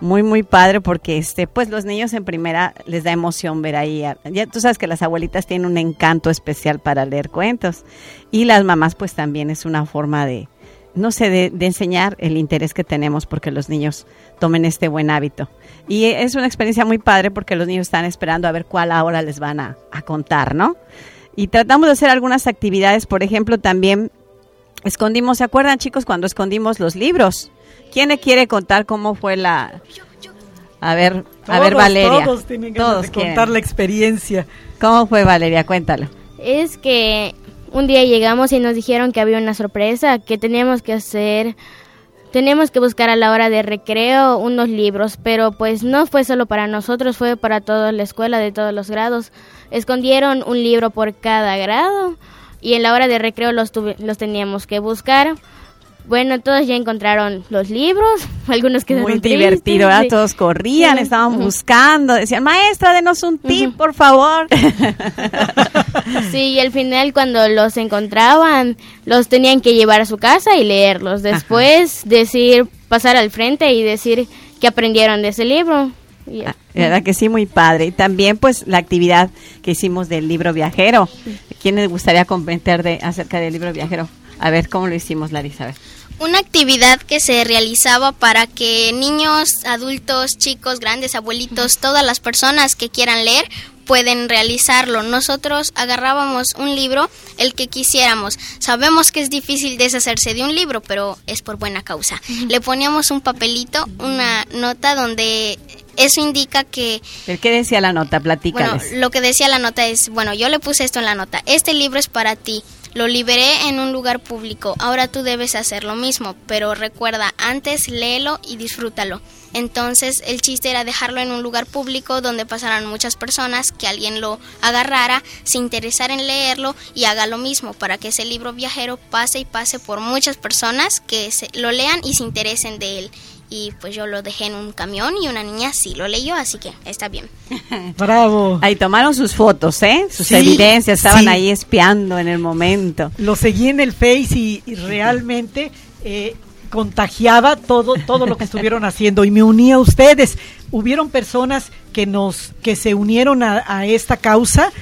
S19: Muy, muy padre porque este, pues los niños en primera les da emoción ver ahí. Ya tú sabes que las abuelitas tienen un encanto especial para leer cuentos y las mamás pues también es una forma de, no sé, de, de enseñar el interés que tenemos porque los niños tomen este buen hábito. Y es una experiencia muy padre porque los niños están esperando a ver cuál ahora les van a, a contar, ¿no? Y tratamos de hacer algunas actividades, por ejemplo, también escondimos, ¿se acuerdan chicos cuando escondimos los libros? ¿Quién le quiere contar cómo fue la... A ver, a ver Valeria.
S1: Todos tienen ganas de
S19: quieren.
S1: contar la experiencia.
S19: ¿Cómo fue Valeria? Cuéntalo.
S6: Es que un día llegamos y nos dijeron que había una sorpresa, que teníamos que hacer, teníamos que buscar a la hora de recreo unos libros, pero pues no fue solo para nosotros, fue para toda la escuela de todos los grados. Escondieron un libro por cada grado y en la hora de recreo los, los teníamos que buscar. Bueno, todos ya encontraron los libros, algunos que
S19: Muy divertido, ¿verdad? Todos corrían, estaban buscando, decían, maestra, denos un tip, por favor.
S6: Sí, y al final cuando los encontraban, los tenían que llevar a su casa y leerlos. Después decir, pasar al frente y decir que aprendieron de ese libro. Y ya.
S19: ¿Verdad que sí? Muy padre. Y también, pues, la actividad que hicimos del libro viajero. ¿Quién les gustaría comentar de, acerca del libro viajero? A ver, ¿cómo lo hicimos, Larisa?
S5: Una actividad que se realizaba para que niños, adultos, chicos, grandes, abuelitos, todas las personas que quieran leer pueden realizarlo. Nosotros agarrábamos un libro, el que quisiéramos. Sabemos que es difícil deshacerse de un libro, pero es por buena causa. Le poníamos un papelito, una nota donde eso indica que
S19: ¿El ¿Qué decía la nota?
S5: bueno,
S19: Platícales.
S5: lo que decía la nota es, bueno, yo le puse esto en la nota, este libro es para ti, lo liberé en un lugar público, ahora tú debes hacer lo mismo, pero recuerda, antes léelo y disfrútalo. Entonces el chiste era dejarlo en un lugar público donde pasaran muchas personas, que alguien lo agarrara, se interesara en leerlo y haga lo mismo para que ese libro viajero pase y pase por muchas personas que se, lo lean y se interesen de él. Y pues yo lo dejé en un camión y una niña sí lo leyó, así que está bien.
S1: Bravo.
S19: Ahí tomaron sus fotos, ¿eh? Sus
S1: Sí,
S19: evidencias, estaban
S1: sí.
S19: ahí espiando en el momento.
S1: Lo seguí en el Face y, y realmente eh, contagiaba todo, todo lo que estuvieron haciendo y me uní a ustedes. Hubieron personas que nos, que se unieron a, a esta causa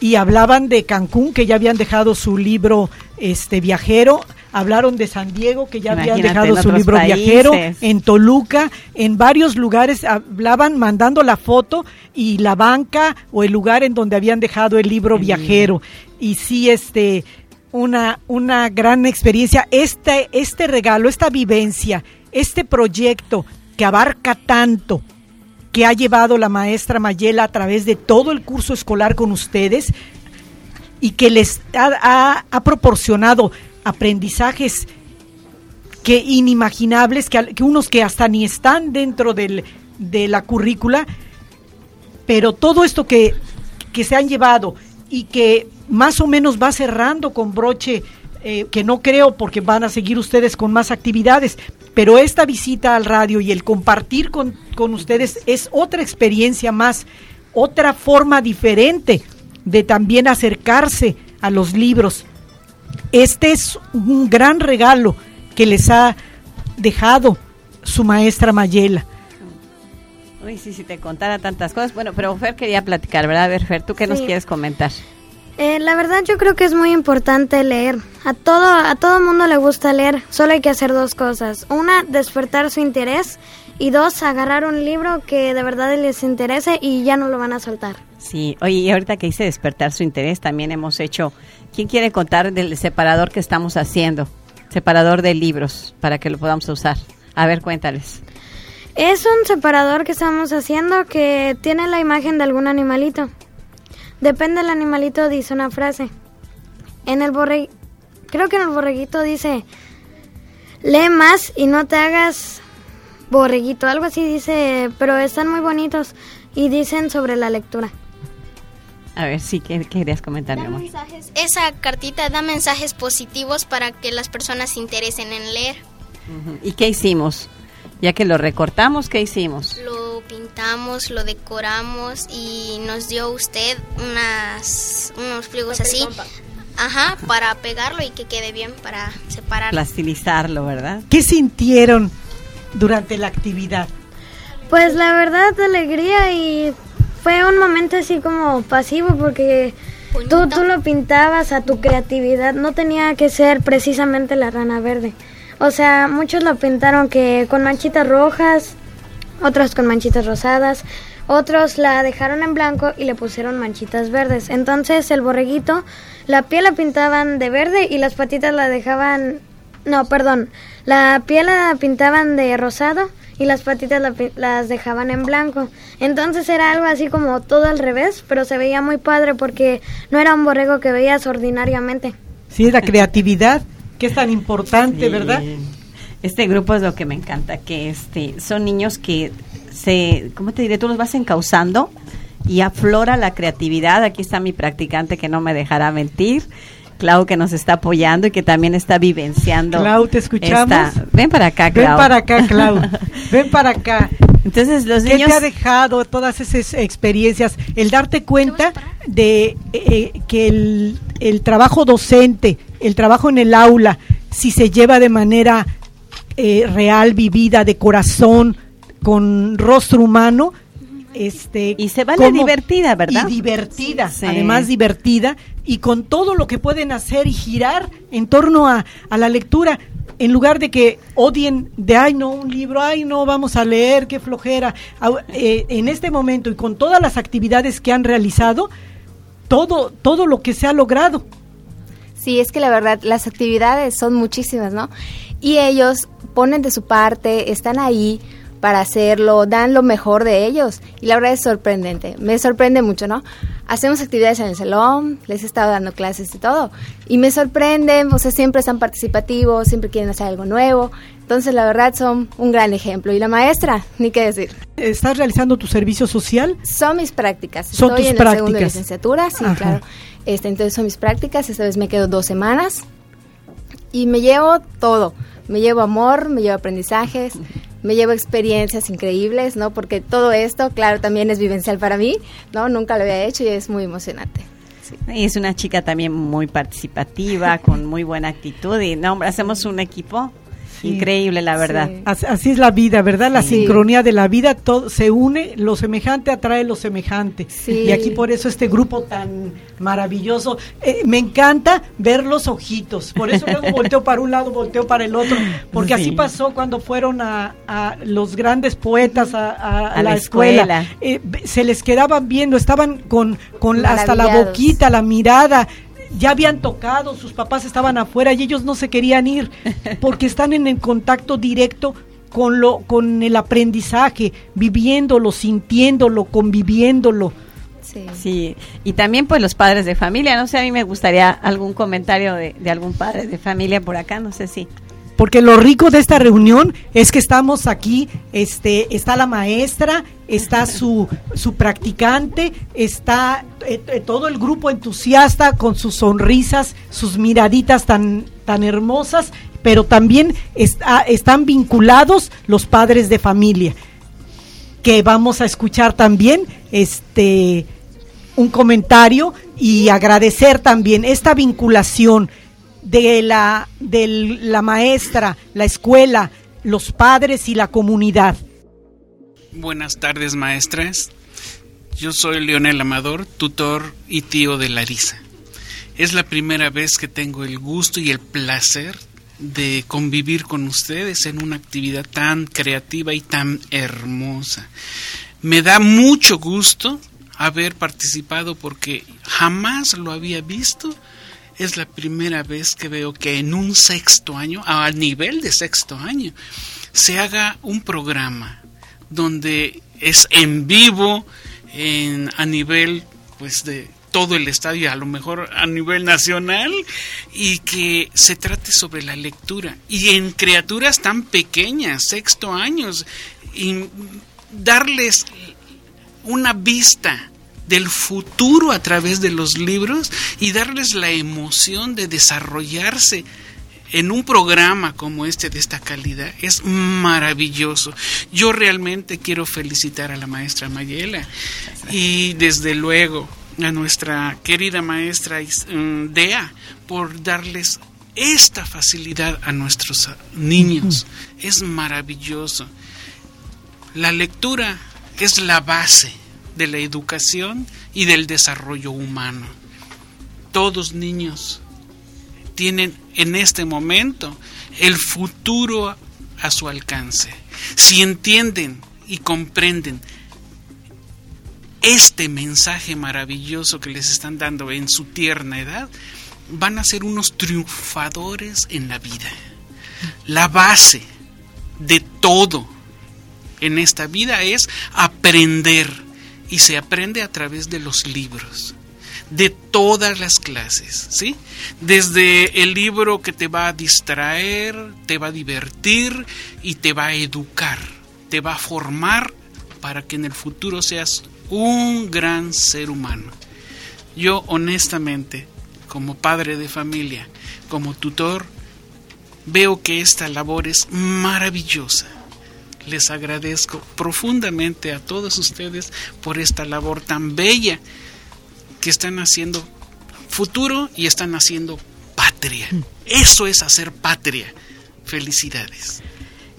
S1: y hablaban de Cancún, que ya habían dejado su libro este viajero, hablaron de San Diego, que ya habían
S19: Imagínate,
S1: dejado
S19: en
S1: su libro viajero, en Toluca, en varios lugares hablaban mandando la foto y la banca o el lugar en donde habían dejado el libro viajero. Y sí, este, una, una gran experiencia. Este, este regalo, esta vivencia, este proyecto que abarca tanto, que ha llevado la maestra Mayela a través de todo el curso escolar con ustedes y que les ha, ha- ha proporcionado aprendizajes que inimaginables, que, que unos que hasta ni están dentro del, de la currícula, pero todo esto que, que se han llevado y que más o menos va cerrando con broche, eh, que no creo porque van a seguir ustedes con más actividades, pero esta visita al radio y el compartir con, con ustedes es otra experiencia más, otra forma diferente de también acercarse a los libros. Este es un gran regalo que les ha dejado su maestra Mayela.
S19: Uy, sí, si te contara tantas cosas. Bueno, pero Fer quería platicar, ¿verdad? A ver, Fer, ¿tú qué nos quieres comentar?
S8: Eh, la verdad yo creo que es muy importante leer. A todo a todo mundo le gusta leer. Solo hay que hacer dos cosas. Una, despertar su interés y dos, agarrar un libro que de verdad les interese y ya no lo van a soltar.
S19: Sí, oye, y ahorita que hice despertar su interés, también hemos hecho. ¿Quién quiere contar del separador que estamos haciendo? Separador de libros, para que lo podamos usar. A ver, cuéntales.
S8: Es un separador que estamos haciendo que tiene la imagen de algún animalito. Depende del animalito dice una frase. En el borre creo que en el borreguito dice lee más y no te hagas borreguito, algo así dice, pero están muy bonitos y dicen sobre la lectura.
S19: A ver, sí, ¿qué querías comentar, mi amor?
S12: Esa cartita da mensajes positivos para que las personas se interesen en leer.
S19: ¿Y qué hicimos? Ya que lo recortamos, ¿qué hicimos?
S12: Lo pintamos, lo decoramos y nos dio usted unas, unos pliegos así. Ajá, para pegarlo y que quede bien, para separarlo.
S19: Plastilizarlo, ¿verdad?
S1: ¿Qué sintieron durante la actividad?
S8: Pues la verdad, alegría y fue un momento así como pasivo porque tú, tú lo pintabas a tu creatividad, no tenía que ser precisamente la rana verde. O sea, muchos lo pintaron que con manchitas rojas, otros con manchitas rosadas, otros la dejaron en blanco y le pusieron manchitas verdes. Entonces el borreguito, la piel la pintaban de verde y las patitas la dejaban... No, perdón, la piel la pintaban de rosado y las patitas las dejaban en blanco. Entonces era algo así como todo al revés, pero se veía muy padre porque no era un borrego que veías ordinariamente.
S1: Sí, la creatividad, que es tan importante, ¿verdad?
S19: Este grupo es lo que me encanta, que este son niños que se, ¿cómo te diré? Tú los vas encauzando y aflora la creatividad. Aquí está mi practicante que no me dejará mentir. Clau que nos está apoyando y que también está vivenciando.
S1: Clau, te escuchamos.
S19: ven para acá, Clau.
S1: Ven para acá, Clau. ven para acá.
S19: Entonces los
S1: ¿Qué
S19: niños.
S1: te ha dejado todas esas experiencias? El darte cuenta de eh, que el, el trabajo docente, el trabajo en el aula, si se lleva de manera eh, real, vivida, de corazón, con rostro humano, este
S19: y se vale divertida, ¿verdad?
S1: Y divertida,
S19: Sí.
S1: además divertida y con todo lo que pueden hacer y girar en torno a, a la lectura en lugar de que odien de ay no un libro ay no vamos a leer qué flojera eh, en este momento y con todas las actividades que han realizado todo todo lo que se ha logrado
S21: Sí, es que la verdad, las actividades son muchísimas, ¿no? Y ellos ponen de su parte, están ahí para hacerlo, dan lo mejor de ellos. Y la verdad es sorprendente, me sorprende mucho, ¿no? Hacemos actividades en el salón, les he estado dando clases y todo. Y me sorprenden, o sea, siempre están participativos, siempre quieren hacer algo nuevo. Entonces, la verdad, son un gran ejemplo. Y la maestra, ni qué decir.
S1: estás realizando tu servicio social
S21: Son mis prácticas.
S1: Son
S21: Estoy
S1: tus
S21: en la segunda
S1: prácticas.
S21: licenciatura, sí,
S1: Ajá.
S21: claro. Este, entonces son mis prácticas. Esta vez me quedo dos semanas y me llevo todo. Me llevo amor, me llevo aprendizajes, me llevo experiencias increíbles, ¿no? Porque todo esto, claro, también es vivencial para mí, ¿no? Nunca lo había hecho y es muy emocionante.
S19: Y es una chica también muy participativa, con muy buena actitud. Y no, hacemos un equipo increíble, la verdad.
S1: Así, así es la vida, ¿verdad? La
S19: Sí.
S1: sincronía de la vida, todo se une, lo semejante atrae lo semejante.
S21: Sí.
S1: Y aquí por eso este grupo tan maravilloso. Eh, me encanta ver los ojitos, por eso luego volteo para un lado, volteo para el otro, porque así
S19: Sí.
S1: pasó cuando fueron a, a los grandes poetas a, a- a la,
S19: la
S1: escuela.
S19: escuela.
S1: Eh, se les quedaban viendo, estaban con, con hasta la boquita, la mirada. Ya habían tocado, sus papás estaban afuera y ellos no se querían ir porque están en el contacto directo con lo con el aprendizaje, viviéndolo, sintiéndolo, conviviéndolo.
S19: Sí, y también pues los padres de familia, no sé, a mí me gustaría algún comentario de, de algún padre de familia por acá, no sé si.
S1: Porque lo rico de esta reunión es que estamos aquí, este, está la maestra, está su, su practicante, está eh, eh, todo el grupo entusiasta con sus sonrisas, sus miraditas tan, tan hermosas, pero también está, están vinculados los padres de familia, que vamos a escuchar también este un comentario y agradecer también esta vinculación de la, de la maestra, la escuela, los padres y la comunidad.
S22: Buenas tardes, maestras. Yo soy Leonel Amador, tutor y tío de Larisa. Es la primera vez que tengo el gusto y el placer de convivir con ustedes en una actividad tan creativa y tan hermosa. Me da mucho gusto haber participado porque jamás lo había visto. Es la primera vez que veo que en un sexto año, a nivel de sexto año, se haga un programa donde es en vivo, en, a nivel pues de todo el estadio, a lo mejor a nivel nacional, y que se trate sobre la lectura. Y en criaturas tan pequeñas, sexto años, y darles una vista del futuro a través de los libros y darles la emoción de desarrollarse en un programa como este de esta calidad es maravilloso. Yo realmente quiero felicitar a la maestra Mayela y desde luego a nuestra querida maestra mm, Dea por darles esta facilidad a nuestros niños. Es maravilloso. La lectura es la base de la educación y del desarrollo humano. Todos niños tienen en este momento el futuro a su alcance. Si entienden y comprenden este mensaje maravilloso que les están dando en su tierna edad, van a ser unos triunfadores en la vida. La base de todo en esta vida es aprender y se aprende a través de los libros de todas las clases, ¿sí? Desde el libro que te va a distraer, te va a divertir y te va a educar, te va a formar para que en el futuro seas un gran ser humano. Yo honestamente, como padre de familia, como tutor, veo que esta labor es maravillosa. Les agradezco profundamente a todos ustedes por esta labor tan bella que están haciendo futuro y están haciendo patria. Eso es hacer patria. Felicidades.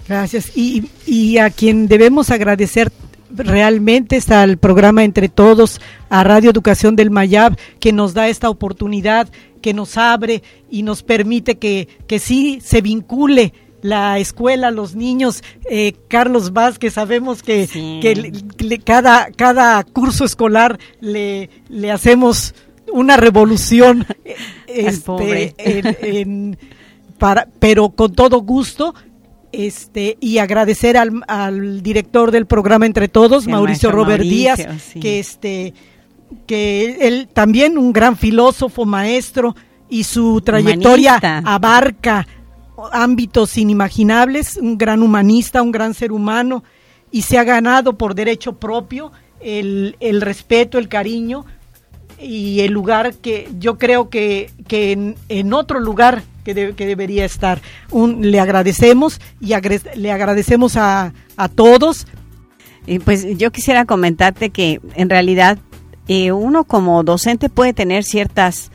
S1: Gracias. Y, y a quien debemos agradecer realmente está el programa Entre Todos, a Radio Educación del Mayab, que nos da esta oportunidad, que nos abre y nos permite que, que sí se vincule la escuela, los niños, eh, Carlos Vázquez, sabemos que, que cada, cada curso escolar le, le hacemos una revolución, este, para, pero con todo gusto. Este, y agradecer al, al director del programa Entre Todos, Mauricio Robert Díaz, que este que él también un gran filósofo, maestro, y su trayectoria abarca ámbitos inimaginables, un gran humanista, un gran ser humano, y se ha ganado por derecho propio el, el respeto, el cariño y el lugar que yo creo que, que en, otro lugar que, que debería estar. Un, le agradecemos y le agradecemos a, a todos.
S19: Y pues yo quisiera comentarte que en realidad eh, uno como docente puede tener ciertas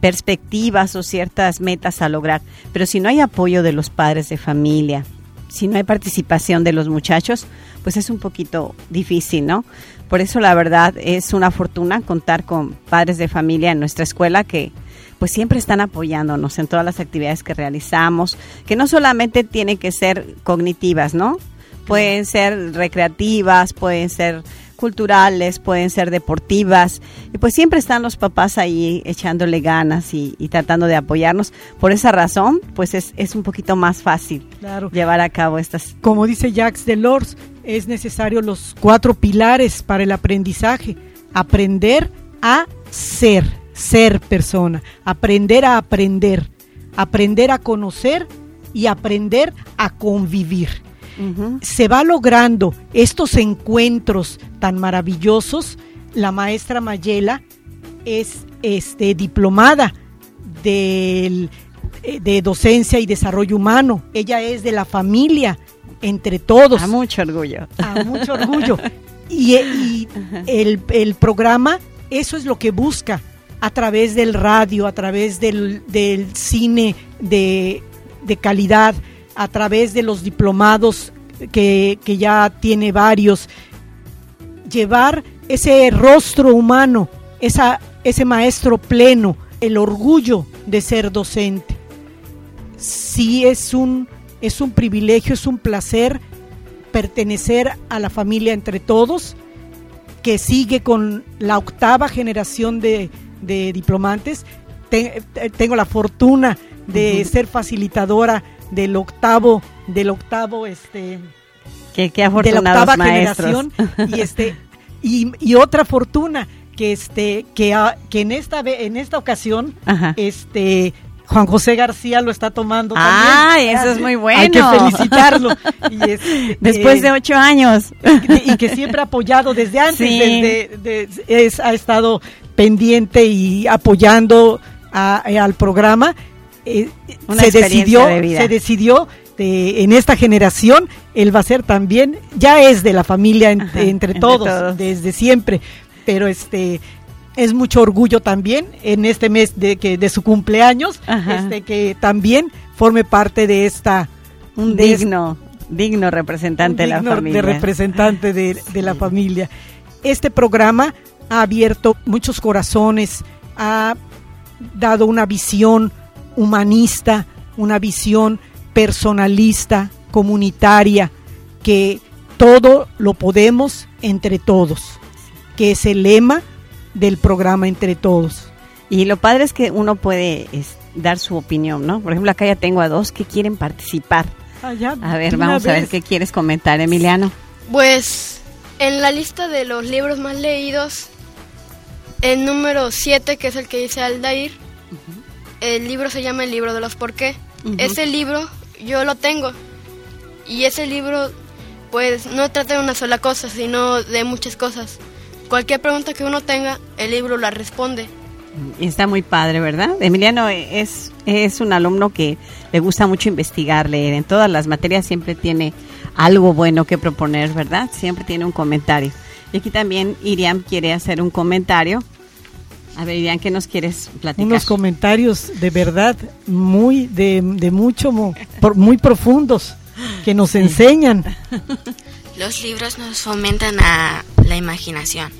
S19: perspectivas o ciertas metas a lograr. Pero si no hay apoyo de los padres de familia, si no hay participación de los muchachos, pues es un poquito difícil, ¿no? Por eso la verdad es una fortuna contar con padres de familia en nuestra escuela que pues siempre están apoyándonos en todas las actividades que realizamos, que no solamente tienen que ser cognitivas, ¿no? Pueden ser recreativas, pueden ser culturales, pueden ser deportivas, y pues siempre están los papás ahí echándole ganas y, tratando de apoyarnos. Por esa razón, pues es, es un poquito más fácil llevar a cabo estas.
S1: Como dice Jacques Delors, es necesario los cuatro pilares para el aprendizaje. Aprender a ser, ser persona, aprender a aprender, aprender a conocer y aprender a convivir se va logrando estos encuentros tan maravillosos. La maestra Mayela es este, diplomada eh, de docencia y desarrollo humano. Ella es de la familia, entre todos.
S19: A mucho orgullo.
S1: A mucho orgullo. Y, el, programa, eso es lo que busca a través del radio, a través del, cine de, de calidad, a través de los diplomados que, ya tiene varios, llevar ese rostro humano, esa, ese maestro pleno, el orgullo de ser docente. Sí es un, es un privilegio, es un placer pertenecer a la familia entre todos, que sigue con la octava generación de, de diplomantes. tengo la fortuna de ser facilitadora del octavo, del octavo, este,
S19: que, de la octava
S1: generación y este y, otra fortuna que este que, ah, que en esta en esta ocasión
S19: Ajá.
S1: este Juan José García lo está tomando también.
S19: eso es muy
S1: Hay que
S19: bueno.
S1: felicitarlo. Y es,
S19: Después
S1: eh,
S19: de ocho años.
S1: y que siempre ha apoyado desde antes,
S19: Sí.
S1: desde, de- es, ha estado pendiente y apoyando a- eh, al programa. Eh, se decidió,
S19: de vida.
S1: se decidió de- en esta generación, él va a ser también, ya es de la familia en-
S19: Ajá,
S1: entre,
S19: entre
S1: todos, desde siempre, pero este es mucho orgullo también en este mes de que de su cumpleaños,
S19: Ajá.
S1: este que también forme parte de esta
S19: Un digno, digno representante de la
S1: digno
S19: familia.
S1: de representante de, de la familia. Este programa ha abierto muchos corazones, ha dado una visión humanista, una visión personalista, comunitaria, que todo lo podemos entre todos, que es el lema del programa Entre Todos.
S19: Y lo padre es que uno puede es, dar su opinión, ¿no? Por ejemplo, acá ya tengo a dos que quieren participar.
S1: Ah, ya,
S19: A ver, vamos a ver qué quieres comentar, Emiliano.
S13: Pues en la lista de los libros más leídos, el número 7, que es el que dice Aldair, el libro se llama El libro de los por qué. Ese libro yo lo tengo y ese libro pues no trata de una sola cosa, sino de muchas cosas. Cualquier pregunta que uno tenga, el libro la responde.
S19: Y Está muy padre, ¿verdad? Emiliano es, es un alumno que le gusta mucho investigar, leer. En todas las materias siempre tiene algo bueno que proponer, ¿verdad? Siempre tiene un comentario. Y aquí también Iriam quiere hacer un comentario. A ver, Iriam, ¿qué nos quieres platicar?
S1: Unos comentarios de verdad muy, de, de mucho, muy profundos, que nos enseñan.
S14: Los libros nos fomentan a la imaginación.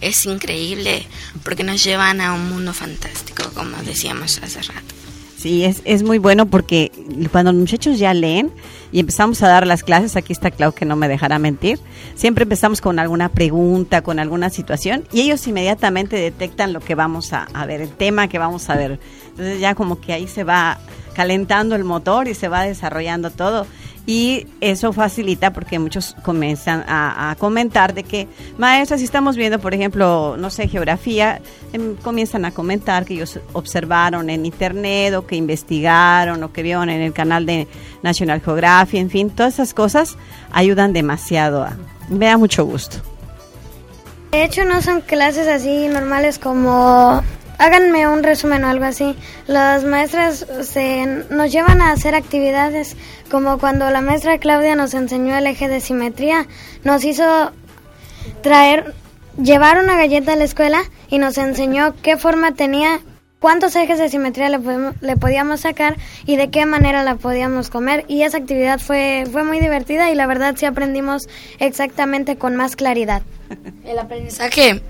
S14: Es increíble porque nos llevan a un mundo fantástico, como decíamos hace rato.
S19: Sí, es, es muy bueno porque cuando los muchachos ya leen y empezamos a dar las clases, aquí está Clau que no me dejará mentir, siempre empezamos con alguna pregunta, con alguna situación y ellos inmediatamente detectan lo que vamos a, a ver, el tema que vamos a ver. Entonces ya como que ahí se va calentando el motor y se va desarrollando todo. Y eso facilita porque muchos comienzan a, comentar de que, maestra, si estamos viendo, por ejemplo, no sé, geografía, em, comienzan a comentar que ellos observaron en internet o que investigaron o que vieron en el canal de National Geographic, en fin, todas esas cosas ayudan demasiado. A, me da mucho gusto.
S8: De hecho, no son clases así normales como háganme un resumen o algo así. Las maestras se, nos llevan a hacer actividades como cuando la maestra Claudia nos enseñó el eje de simetría, nos hizo traer, llevar una galleta a la escuela y nos enseñó qué forma tenía, cuántos ejes de simetría le, podemos- le podíamos sacar y de qué manera la podíamos comer. Y esa actividad fue, fue muy divertida y la verdad sí aprendimos exactamente con más claridad.
S23: El aprendizaje,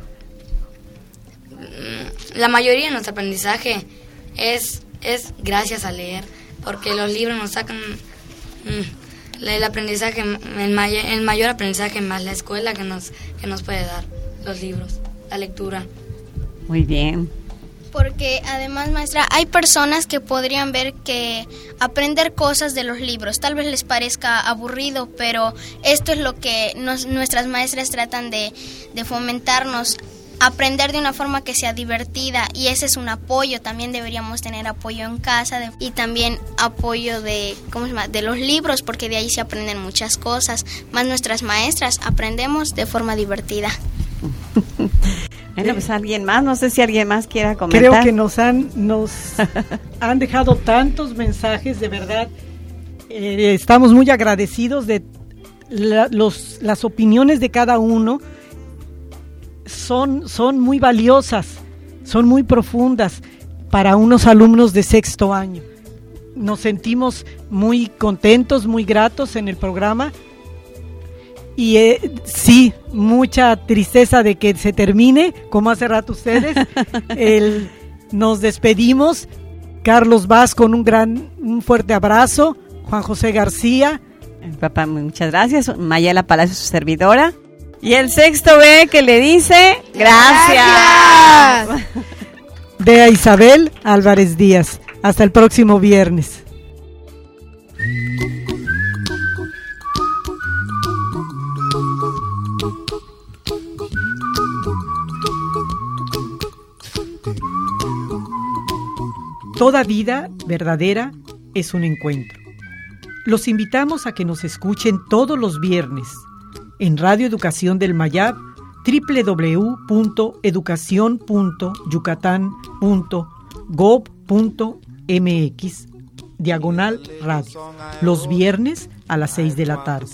S23: la mayoría de nuestro aprendizaje es, es gracias a leer, porque los libros nos sacan mm, el aprendizaje, el, may- el mayor aprendizaje más la escuela que nos, que nos puede dar, los libros, la lectura.
S19: Muy bien.
S12: Porque además, maestra, hay personas que podrían ver que aprender cosas de los libros tal vez les parezca aburrido, pero esto es lo que nos- nuestras maestras tratan de, de fomentarnos, aprender de una forma que sea divertida y ese es un apoyo, también deberíamos tener apoyo en casa de- y también apoyo de, ¿cómo se llama? de los libros, porque de ahí se aprenden muchas cosas, más nuestras maestras aprendemos de forma divertida.
S19: Bueno, pues alguien más, no sé si alguien más quiera comentar.
S1: Creo que nos han, nos han dejado tantos mensajes, de verdad. Eh, estamos muy agradecidos de la- los, las opiniones de cada uno. Son, son muy valiosas, son muy profundas para unos alumnos de sexto año. Nos sentimos muy contentos, muy gratos en el programa. Y eh, sí, mucha tristeza de que se termine, como hace rato ustedes. El- nos despedimos. Carlos Vaz con un gran, un fuerte abrazo. Juan José García.
S19: Papá, muchas gracias. Mayela Palacio, su servidora. Y el sexto B que le dice, gracias.
S1: De a Isabel Álvarez Díaz. Hasta el próximo viernes. Toda vida verdadera es un encuentro. Los invitamos a que nos escuchen todos los viernes en Radio Educación del Mayab www.educacion.yucatán.gov.mx diagonal radio los viernes a las 6 de la tarde.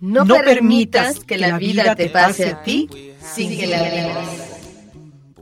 S24: No, no permitas que la vida te pase a ti sin que la vivas.